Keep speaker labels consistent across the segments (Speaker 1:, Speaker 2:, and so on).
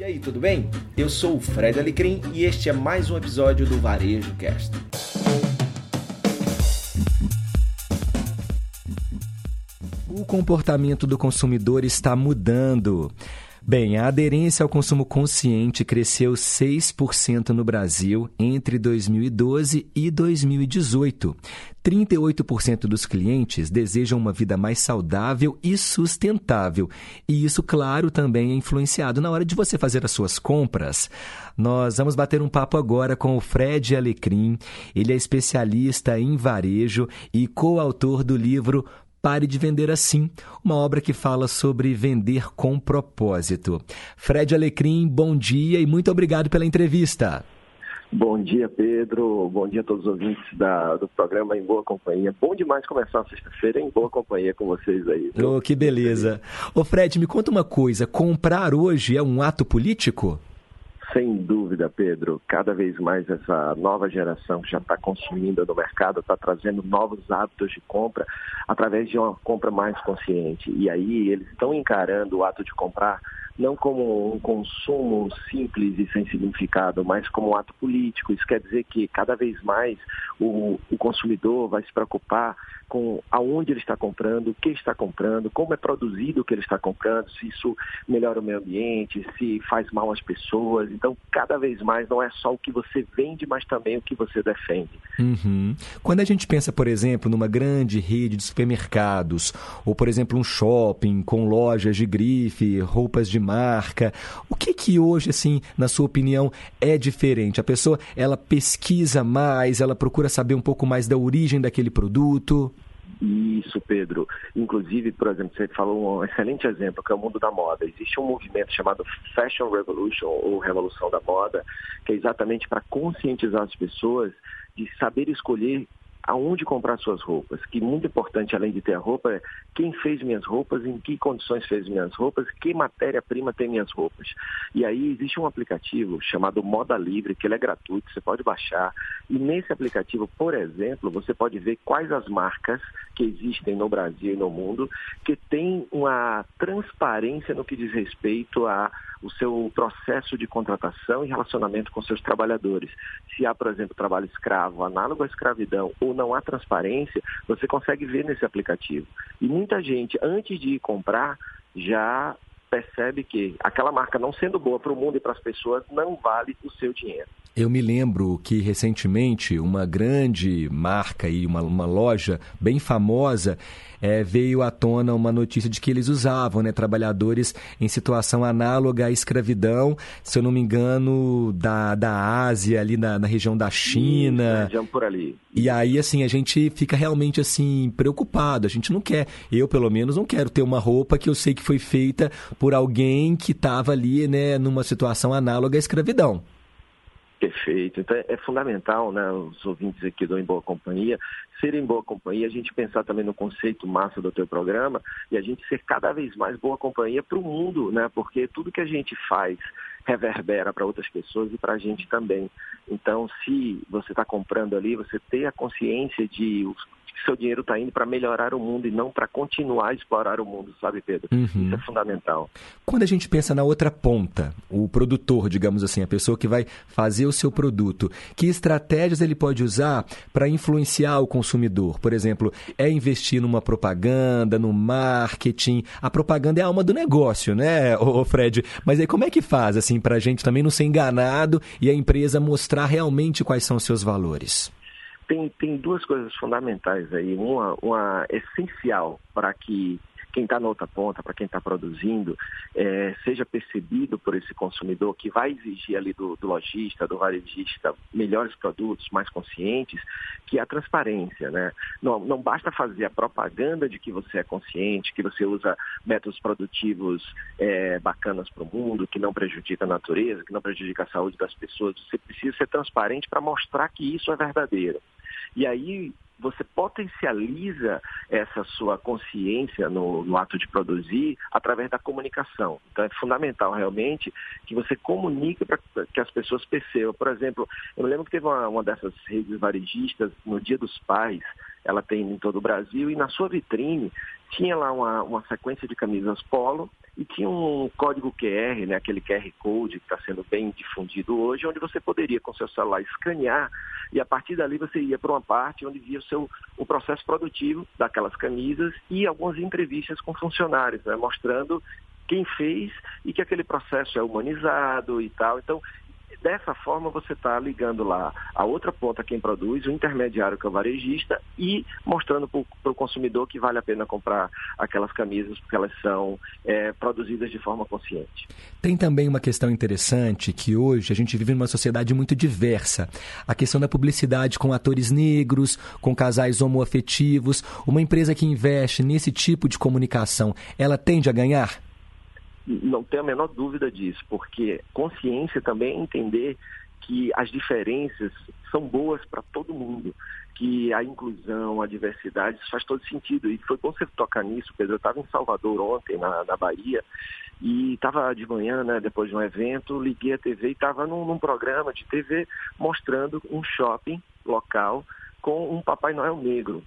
Speaker 1: E aí, tudo bem? Eu sou o Fred Alecrim e este é mais um episódio do Varejo Cast. O comportamento do consumidor está mudando. Bem, a aderência ao consumo consciente cresceu 6% no Brasil entre 2012 e 2018. 38% dos clientes desejam uma vida mais saudável e sustentável. E isso, claro, também é influenciado na hora de você fazer as suas compras. Nós vamos bater um papo agora com o Fred Alecrim. Ele é especialista em varejo e coautor do livro Pare de Vender Assim, uma obra que fala sobre vender com propósito. Fred Alecrim, bom dia e muito obrigado pela entrevista.
Speaker 2: Bom dia, Pedro. Bom dia a todos os ouvintes da, do programa Em Boa Companhia. Bom demais começar a sexta-feira em boa companhia com vocês aí.
Speaker 1: Oh, que beleza. Ô Fred, me conta uma coisa: comprar hoje é um ato político?
Speaker 2: Sem dúvida, Pedro. Cada vez mais essa nova geração que já está consumindo no mercado está trazendo novos hábitos de compra através de uma compra mais consciente. E aí eles estão encarando o ato de comprar não como um consumo simples e sem significado, mas como um ato político. Isso quer dizer que cada vez mais o, o consumidor vai se preocupar com aonde ele está comprando, o que está comprando, como é produzido o que ele está comprando, se isso melhora o meio ambiente, se faz mal às pessoas. Então, cada vez mais não é só o que você vende, mas também o que você defende.
Speaker 1: Uhum. Quando a gente pensa, por exemplo, numa grande rede de supermercados, ou, por exemplo, um shopping com lojas de grife, roupas de marca, o que que hoje, assim, na sua opinião, é diferente? A pessoa, ela pesquisa mais, ela procura saber um pouco mais da origem daquele produto?
Speaker 2: Isso, Pedro. Inclusive, por exemplo, você falou um excelente exemplo, que é o mundo da moda. Existe um movimento chamado Fashion Revolution, ou Revolução da Moda, que é exatamente para conscientizar as pessoas de saber escolher aonde comprar suas roupas. Que muito importante, além de ter a roupa, é quem fez minhas roupas, em que condições fez minhas roupas, que matéria-prima tem minhas roupas. E aí existe um aplicativo chamado Moda Livre, que ele é gratuito, você pode baixar. E nesse aplicativo, por exemplo, você pode ver quais as marcas que existem no Brasil e no mundo que têm uma transparência no que diz respeito a o seu processo de contratação e relacionamento com seus trabalhadores. Se há, por exemplo, trabalho escravo, análogo à escravidão, ou não há transparência, você consegue ver nesse aplicativo. E muita gente, antes de ir comprar, já percebe que aquela marca não sendo boa para o mundo e para as pessoas não vale o seu dinheiro.
Speaker 1: Eu me lembro que recentemente uma grande marca e uma, uma loja bem famosa é, veio à tona uma notícia de que eles usavam né, trabalhadores em situação análoga à escravidão, se eu não me engano, da, da Ásia, ali na, na região da China.
Speaker 2: região por ali.
Speaker 1: E aí, assim, a gente fica realmente assim preocupado. A gente não quer, eu pelo menos não quero ter uma roupa que eu sei que foi feita por alguém que estava ali, né, numa situação análoga à escravidão.
Speaker 2: Perfeito. Então é, fundamental, né, os ouvintes aqui do Em Boa Companhia, serem boa companhia, a gente pensar também no conceito massa do teu programa e a gente ser cada vez mais boa companhia para o mundo, né? Porque tudo que a gente faz reverbera para outras pessoas e para a gente também. Então, se você está comprando ali, você ter a consciência de que seu dinheiro está indo para melhorar o mundo e não para continuar a explorar o mundo, sabe, Pedro? Uhum. Isso é fundamental.
Speaker 1: Quando a gente pensa na outra ponta, o produtor, digamos assim, a pessoa que vai fazer o seu produto, que estratégias ele pode usar para influenciar o consumidor? Por exemplo, é investir numa propaganda, no marketing. A propaganda é a alma do negócio, né, ô Fred? Mas aí como é que faz, assim, para a gente também não ser enganado e a empresa mostrar realmente quais são os seus valores?
Speaker 2: Tem, tem duas coisas fundamentais aí. Uma, uma essencial para que quem está na outra ponta, para quem está produzindo, é, seja percebido por esse consumidor que vai exigir ali do, do lojista, do varejista, melhores produtos, mais conscientes, que é a transparência. Né? Não, não basta fazer a propaganda de que você é consciente, que você usa métodos produtivos é, bacanas para o mundo, que não prejudica a natureza, que não prejudica a saúde das pessoas. Você precisa ser transparente para mostrar que isso é verdadeiro. E aí você potencializa essa sua consciência no, no, ato de produzir através da comunicação. Então é fundamental realmente que você comunique para que as pessoas percebam. Por exemplo, eu me lembro que teve uma, uma dessas redes varejistas no Dia dos Pais, ela tem em todo o Brasil, e na sua vitrine tinha lá uma, uma sequência de camisas polo e tinha um código QR, né, aquele QR Code que está sendo bem difundido hoje, onde você poderia com seu celular escanear e a partir dali você ia para uma parte onde via o, seu, o processo produtivo daquelas camisas e algumas entrevistas com funcionários, né, mostrando quem fez e que aquele processo é humanizado e tal. Então, Dessa forma, você está ligando lá a outra ponta, quem produz, o intermediário, que é o varejista, e mostrando para o consumidor que vale a pena comprar aquelas camisas, porque elas são é, produzidas de forma consciente.
Speaker 1: Tem também uma questão interessante que hoje a gente vive numa sociedade muito diversa. A questão da publicidade com atores negros, com casais homoafetivos. Uma empresa que investe nesse tipo de comunicação, ela tende a ganhar?
Speaker 2: Não tenho a menor dúvida disso, porque consciência também é entender que as diferenças são boas para todo mundo, que a inclusão, a diversidade, isso faz todo sentido. E foi bom você tocar nisso, Pedro. Eu estava em Salvador ontem, na, na Bahia, e estava de manhã, né, depois de um evento, liguei a TV e estava num, num programa de TV mostrando um shopping local com um Papai Noel negro.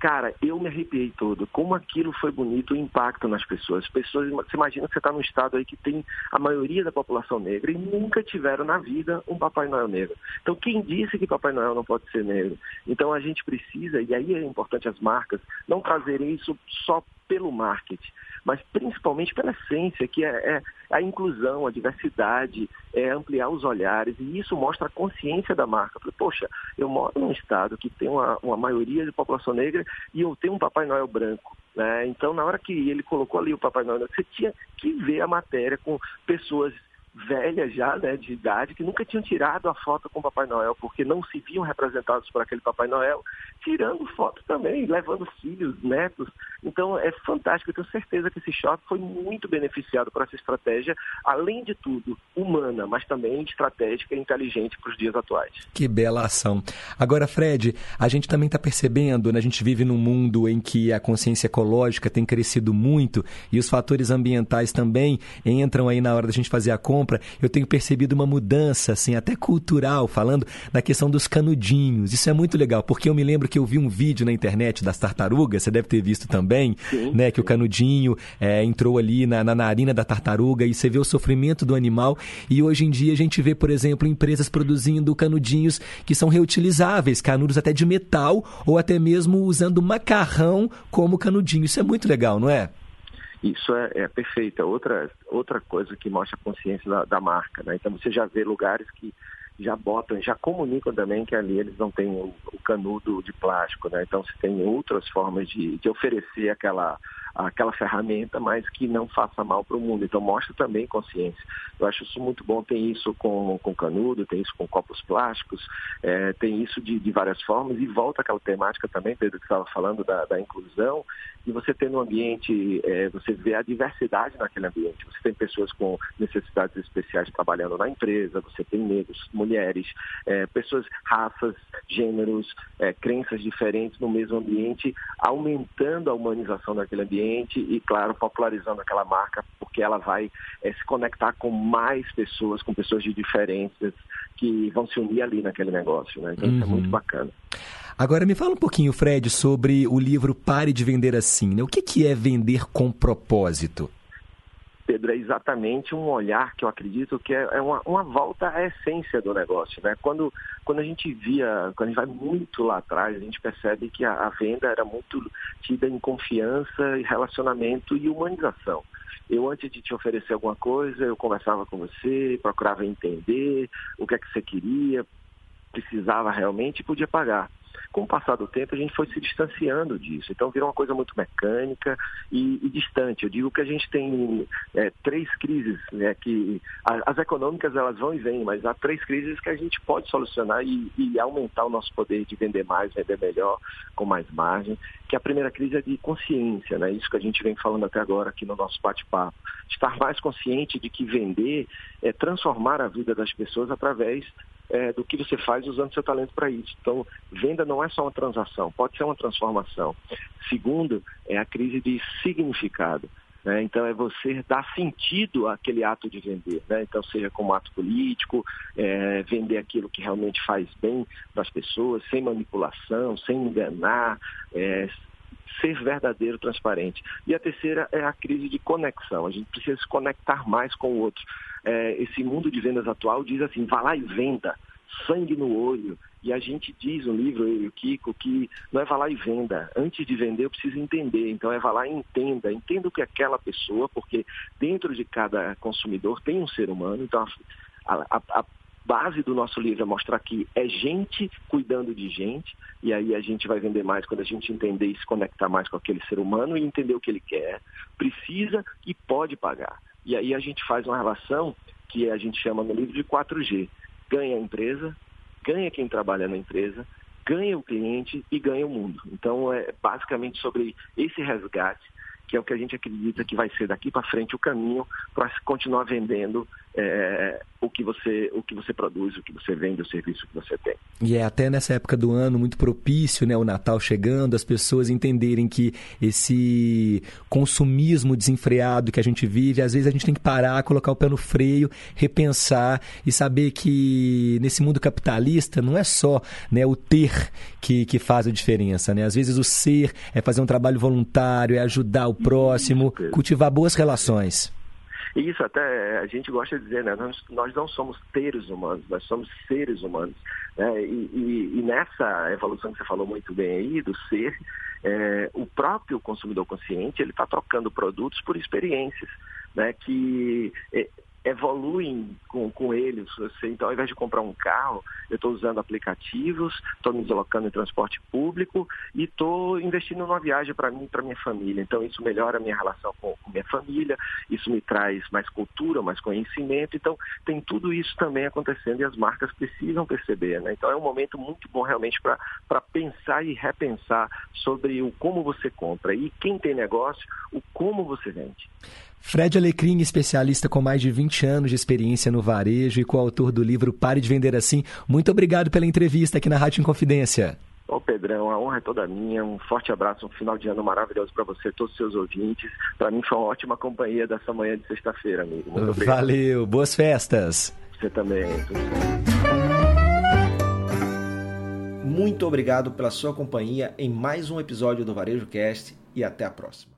Speaker 2: Cara, eu me arrepiei todo. Como aquilo foi bonito, o impacto nas pessoas. As pessoas, você imagina que você está num estado aí que tem a maioria da população negra e nunca tiveram na vida um Papai Noel negro. Então, quem disse que Papai Noel não pode ser negro? Então, a gente precisa, e aí é importante as marcas, não trazerem isso só pelo marketing, mas principalmente pela essência, que é, é, a inclusão, a diversidade, é ampliar os olhares, e isso mostra a consciência da marca. Falei, Poxa, eu moro num estado que tem uma, uma maioria de população negra e eu tenho um Papai Noel branco. Né? Então, na hora que ele colocou ali o Papai Noel, você tinha que ver a matéria com pessoas velhas já, né, de idade, que nunca tinham tirado a foto com o Papai Noel, porque não se viam representados por aquele Papai Noel, tirando foto também, levando filhos, netos. Então é fantástico, eu tenho certeza que esse shopping foi muito beneficiado por essa estratégia, além de tudo, humana, mas também estratégica e inteligente para os dias atuais.
Speaker 1: Que bela ação. Agora, Fred, a gente também está percebendo, né, a gente vive num mundo em que a consciência ecológica tem crescido muito e os fatores ambientais também entram aí na hora da gente fazer a compra compra, eu tenho percebido uma mudança, assim, até cultural, falando da questão dos canudinhos. Isso é muito legal, porque eu me lembro que eu vi um vídeo na internet das tartarugas, você deve ter visto também, sim, né? Que o canudinho é, entrou ali na, na narina da tartaruga e você vê o sofrimento do animal. E hoje em dia a gente vê, por exemplo, empresas produzindo canudinhos que são reutilizáveis, canudos até de metal, ou até mesmo usando macarrão como canudinho. Isso é muito legal, não é?
Speaker 2: Isso é, é perfeito. É outra, outra coisa que mostra a consciência da, da marca. Né? Então você já vê lugares que já botam, já comunicam também que ali eles não têm o, o canudo de plástico, né? Então se tem outras formas de, de oferecer aquela aquela ferramenta, mas que não faça mal para o mundo. Então mostra também consciência. Eu acho isso muito bom. Tem isso com, com canudo, tem isso com copos plásticos, é, tem isso de, de, várias formas e volta aquela temática também, Pedro, que estava falando da, da, inclusão. E você tem no ambiente, é, você vê a diversidade naquele ambiente. Você tem pessoas com necessidades especiais trabalhando na empresa, você tem negros, mulheres, é, pessoas, raças, gêneros, é, crenças diferentes no mesmo ambiente, aumentando a humanização daquele ambiente ambiente e, claro, popularizando aquela marca, porque ela vai é, se conectar com mais pessoas, com pessoas de diferenças que vão se unir ali naquele negócio. Né? Então, uhum. isso é muito uhum. bacana.
Speaker 1: Agora me fala um pouquinho, Fred, sobre o livro Pare de Vender Assim. Né? O que, que é vender com propósito?
Speaker 2: Pedro, é exatamente um olhar que eu acredito que é, é uma, uma, volta à essência do negócio. Né? Quando, quando a gente via, quando a gente vai muito lá atrás, a gente percebe que a, a venda era muito tida em confiança, relacionamento e humanização. Eu, antes de te oferecer alguma coisa, eu conversava com você, procurava entender o que é que você queria, precisava realmente e podia pagar. Com o passar do tempo, a gente foi se distanciando disso. Então, virou uma coisa muito mecânica e, e distante. Eu digo que a gente tem é, três crises, né, que as econômicas elas vão e vêm, mas há três crises que a gente pode solucionar e, e aumentar o nosso poder de vender mais, vender melhor, com mais margem. Que a primeira crise é de consciência, né? Isso que a gente vem falando até agora aqui no nosso bate-papo. Estar mais consciente de que vender é transformar a vida das pessoas através é, do que você faz usando seu talento para isso. Então, venda não é só uma transação, pode ser uma transformação. Segundo, é a crise de significado. Né? Então, é você dar sentido àquele ato de vender. Né? Então, seja como ato político, é, vender aquilo que realmente faz bem para as pessoas, sem manipulação, sem enganar, é, ser verdadeiro, transparente. E a terceira é a crise de conexão. A gente precisa se conectar mais com o outro. É, esse mundo de vendas atual diz assim, vá lá e venda, sangue no olho. E a gente diz no livro, eu e o Kiko, que não é vá lá e venda. Antes de vender, eu preciso entender. Então é vá lá e entenda. Entenda o que aquela pessoa, porque dentro de cada consumidor tem um ser humano. Então a, a, a base do nosso livro é mostrar que é gente cuidando de gente, e aí a gente vai vender mais quando a gente entender e se conectar mais com aquele ser humano e entender o que ele quer, precisa e pode pagar. E aí a gente faz uma relação que a gente chama no livro de 4G. Ganha a empresa, ganha quem trabalha na empresa, ganha o cliente e ganha o mundo. Então é basicamente sobre esse resgate que é o que a gente acredita que vai ser daqui para frente o caminho para continuar vendendo é, o que você o que você produz, o que você vende, o serviço que você tem.
Speaker 1: E é até nessa época do ano muito propício, né, o Natal chegando, as pessoas entenderem que esse consumismo desenfreado que a gente vive, às vezes a gente tem que parar, colocar o pé no freio, repensar e saber que nesse mundo capitalista não é só, né, o ter que, que faz a diferença, né? Às vezes o ser é fazer um trabalho voluntário, é ajudar o próximo, cultivar boas relações.
Speaker 2: Isso até a gente gosta de dizer, né? Nós, nós não somos seres humanos, nós somos seres humanos. Né? E, e, e, nessa evolução que você falou muito bem aí, do ser, é, o próprio consumidor consciente, ele está trocando produtos por experiências, né? Que é, evoluem com, com eles. Você, então, ao invés de comprar um carro, eu estou usando aplicativos, estou me deslocando em transporte público e estou investindo numa viagem para mim e para minha família. Então, isso melhora a minha relação com, com minha família, isso me traz mais cultura, mais conhecimento. Então, tem tudo isso também acontecendo e as marcas precisam perceber. Né? Então, é um momento muito bom realmente para pensar e repensar sobre o como você compra e quem tem negócio, o como você vende.
Speaker 1: Fred Alecrim, especialista com mais de 20 anos de experiência no varejo e coautor do livro Pare de Vender Assim. Muito obrigado pela entrevista aqui na Rádio Inconfidência.
Speaker 2: Ô Pedrão, a honra é toda minha. Um forte abraço, um final de ano maravilhoso para você, todos os seus ouvintes. Para mim foi uma ótima companhia dessa manhã de sexta-feira, amigo. Muito
Speaker 1: obrigado. Valeu, boas festas.
Speaker 2: Você também.
Speaker 3: Muito obrigado pela sua companhia em mais um episódio do Varejo Cast e até a próxima.